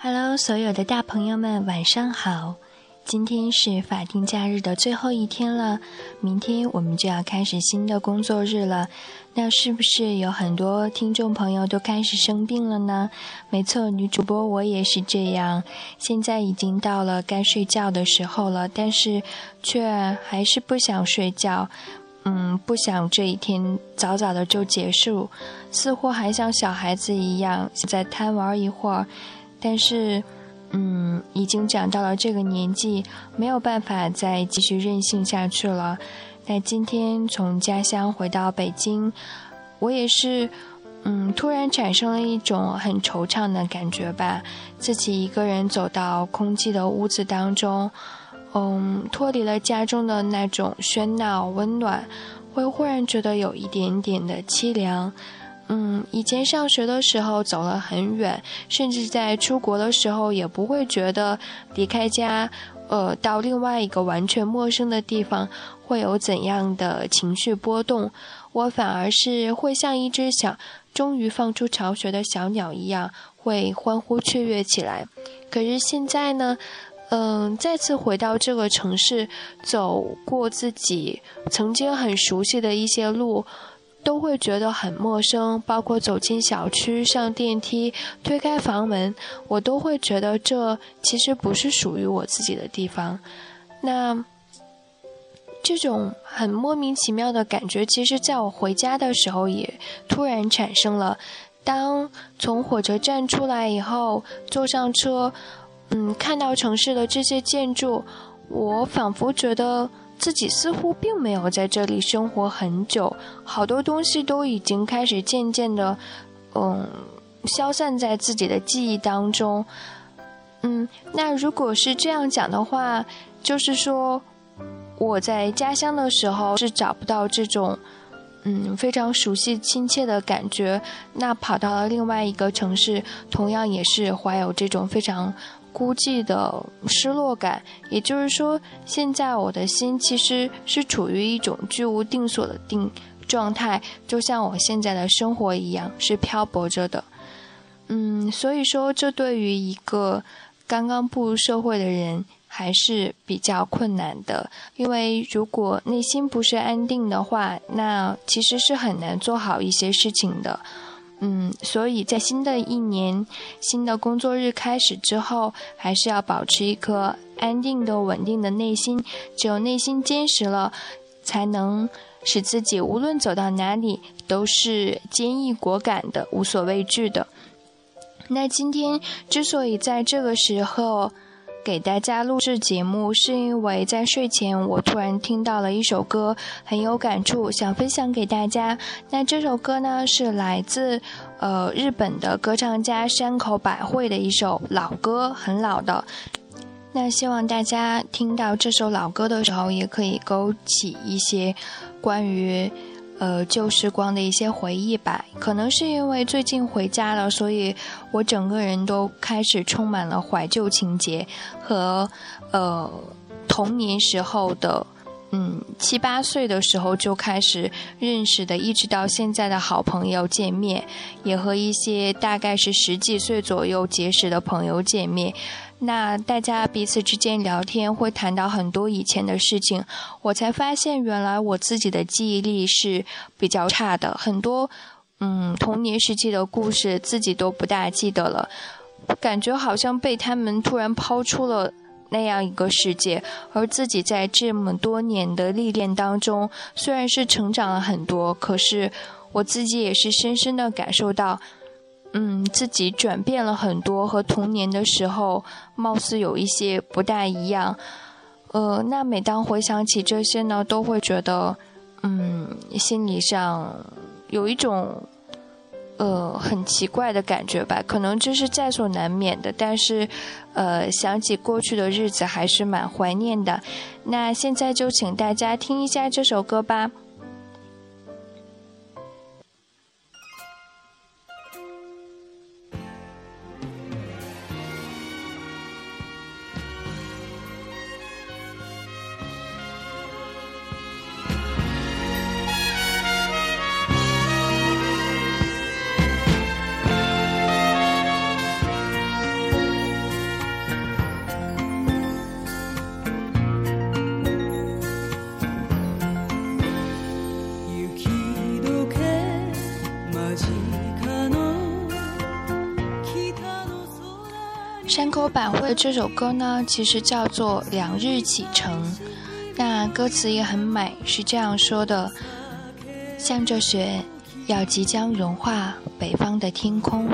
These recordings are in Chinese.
Hello，所有的大朋友们，晚上好！今天是法定假日的最后一天了，明天我们就要开始新的工作日了。那是不是有很多听众朋友都开始生病了呢？没错，女主播我也是这样。现在已经到了该睡觉的时候了，但是却还是不想睡觉。嗯，不想这一天早早的就结束，似乎还像小孩子一样想再贪玩一会儿。但是，嗯，已经长到了这个年纪，没有办法再继续任性下去了。那今天从家乡回到北京，我也是，嗯，突然产生了一种很惆怅的感觉吧。自己一个人走到空寂的屋子当中，嗯，脱离了家中的那种喧闹温暖，会忽然觉得有一点点的凄凉。嗯，以前上学的时候走了很远，甚至在出国的时候也不会觉得离开家，呃，到另外一个完全陌生的地方会有怎样的情绪波动。我反而是会像一只小终于放出巢穴的小鸟一样，会欢呼雀跃起来。可是现在呢，嗯，再次回到这个城市，走过自己曾经很熟悉的一些路。都会觉得很陌生，包括走进小区、上电梯、推开房门，我都会觉得这其实不是属于我自己的地方。那这种很莫名其妙的感觉，其实在我回家的时候也突然产生了。当从火车站出来以后，坐上车，嗯，看到城市的这些建筑，我仿佛觉得。自己似乎并没有在这里生活很久，好多东西都已经开始渐渐的，嗯，消散在自己的记忆当中。嗯，那如果是这样讲的话，就是说我在家乡的时候是找不到这种，嗯，非常熟悉亲切的感觉。那跑到了另外一个城市，同样也是怀有这种非常。孤寂的失落感，也就是说，现在我的心其实是处于一种居无定所的定状态，就像我现在的生活一样，是漂泊着的。嗯，所以说，这对于一个刚刚步入社会的人还是比较困难的，因为如果内心不是安定的话，那其实是很难做好一些事情的。嗯，所以在新的一年、新的工作日开始之后，还是要保持一颗安定的、稳定的内心。只有内心坚实了，才能使自己无论走到哪里都是坚毅果敢的、无所畏惧的。那今天之所以在这个时候，给大家录制节目，是因为在睡前我突然听到了一首歌，很有感触，想分享给大家。那这首歌呢，是来自呃日本的歌唱家山口百惠的一首老歌，很老的。那希望大家听到这首老歌的时候，也可以勾起一些关于。呃，旧时光的一些回忆吧，可能是因为最近回家了，所以我整个人都开始充满了怀旧情节和呃童年时候的，嗯七八岁的时候就开始认识的，一直到现在的好朋友见面，也和一些大概是十几岁左右结识的朋友见面。那大家彼此之间聊天，会谈到很多以前的事情，我才发现原来我自己的记忆力是比较差的，很多嗯童年时期的故事自己都不大记得了，感觉好像被他们突然抛出了那样一个世界，而自己在这么多年的历练当中，虽然是成长了很多，可是我自己也是深深的感受到。嗯，自己转变了很多，和童年的时候貌似有一些不大一样。呃，那每当回想起这些呢，都会觉得，嗯，心理上有一种呃很奇怪的感觉吧。可能这是在所难免的，但是，呃，想起过去的日子，还是蛮怀念的。那现在就请大家听一下这首歌吧。山口百惠这首歌呢，其实叫做《两日启程》，那歌词也很美，是这样说的：向着雪，要即将融化北方的天空，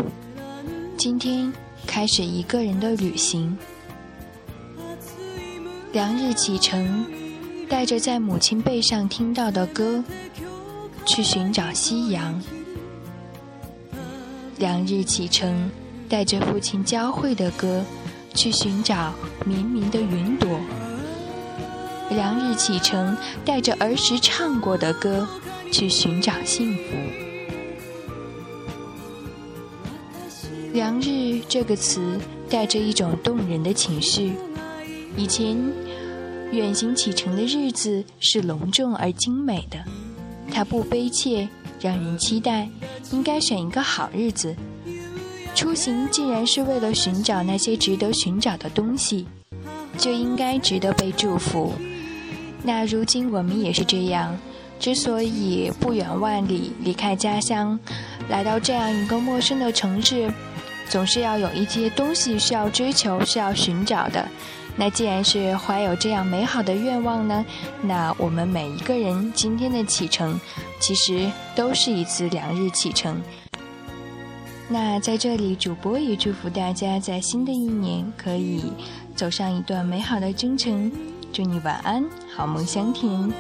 今天开始一个人的旅行。两日启程，带着在母亲背上听到的歌，去寻找夕阳。两日启程，带着父亲教会的歌，去寻找绵绵的云朵。两日启程，带着儿时唱过的歌，去寻找幸福。良日这个词带着一种动人的情绪，以前。远行启程的日子是隆重而精美的，它不悲切，让人期待。应该选一个好日子。出行既然是为了寻找那些值得寻找的东西，就应该值得被祝福。那如今我们也是这样，之所以不远万里离开家乡，来到这样一个陌生的城市，总是要有一些东西需要追求、需要寻找的。那既然是怀有这样美好的愿望呢，那我们每一个人今天的启程，其实都是一次两日启程。那在这里，主播也祝福大家在新的一年可以走上一段美好的征程。祝你晚安，好梦香甜。